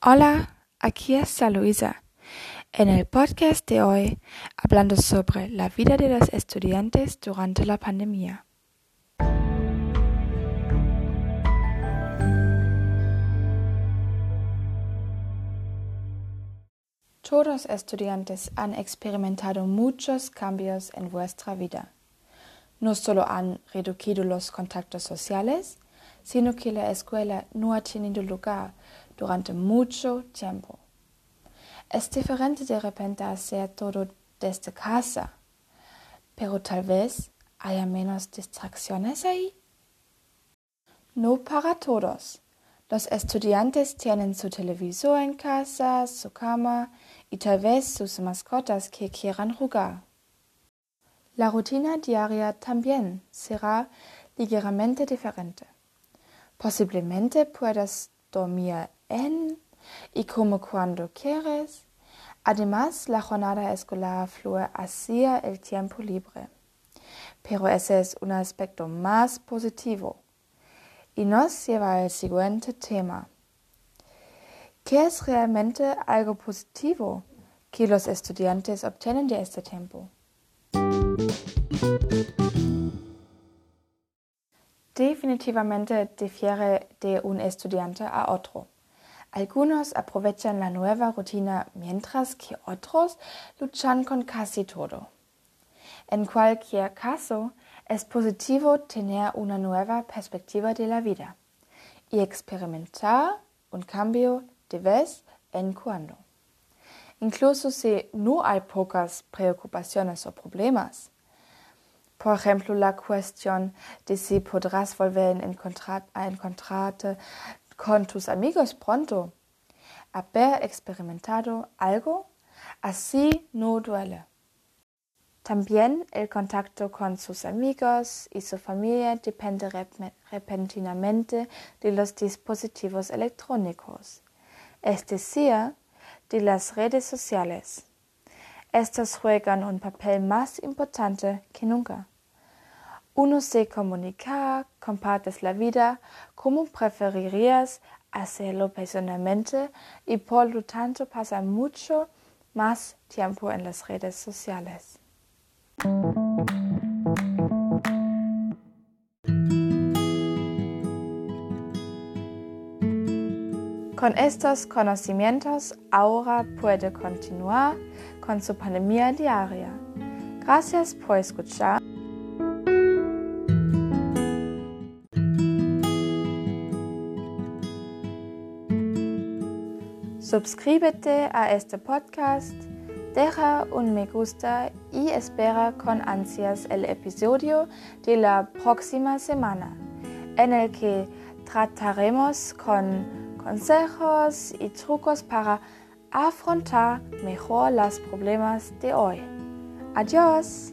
Hola, aquí está Luisa. En el podcast de hoy, hablando sobre la vida de los estudiantes durante la pandemia. Todos estudiantes han experimentado muchos cambios en vuestra vida. No solo han reducido los contactos sociales, sino que la escuela no ha tenido lugar durante mucho tiempo. Es diferente de repente hacer todo desde casa, pero tal vez haya menos distracciones ahí. No para todos. Los estudiantes tienen su televisor en casa, su cama y tal vez sus mascotas que quieran jugar. La rutina diaria también será ligeramente diferente. Posiblemente puedas dormir en y como cuando quieres. Además, la jornada escolar fluye hacia el tiempo libre. Pero ese es un aspecto más positivo y nos lleva al siguiente tema. ¿Qué es realmente algo positivo que los estudiantes obtienen de este tiempo? Definitivamente difiere de un estudiante a otro. Algunos aprovechan la nueva rutina mientras que otros luchan con casi todo. En cualquier caso, es positivo tener una nueva perspectiva de la vida y experimentar un cambio de vez en cuando. Incluso si no hay pocas preocupaciones o problemas, por ejemplo, la cuestión de si podrás volver a encontrarte con tus amigos pronto. Haber experimentado algo así no duele. También el contacto con sus amigos y su familia depende repentinamente de los dispositivos electrónicos, es decir, de las redes sociales. Estas juegan un papel más importante que nunca. Uno se comunica, compartes la vida como preferirías hacerlo personalmente y por lo tanto pasa mucho más tiempo en las redes sociales. Con estos conocimientos ahora puede continuar con su pandemia diaria. Gracias por escuchar. Suscríbete a este podcast, deja un me gusta y espera con ansias el episodio de la próxima semana, en el que trataremos con consejos y trucos para afrontar mejor los problemas de hoy. Adiós.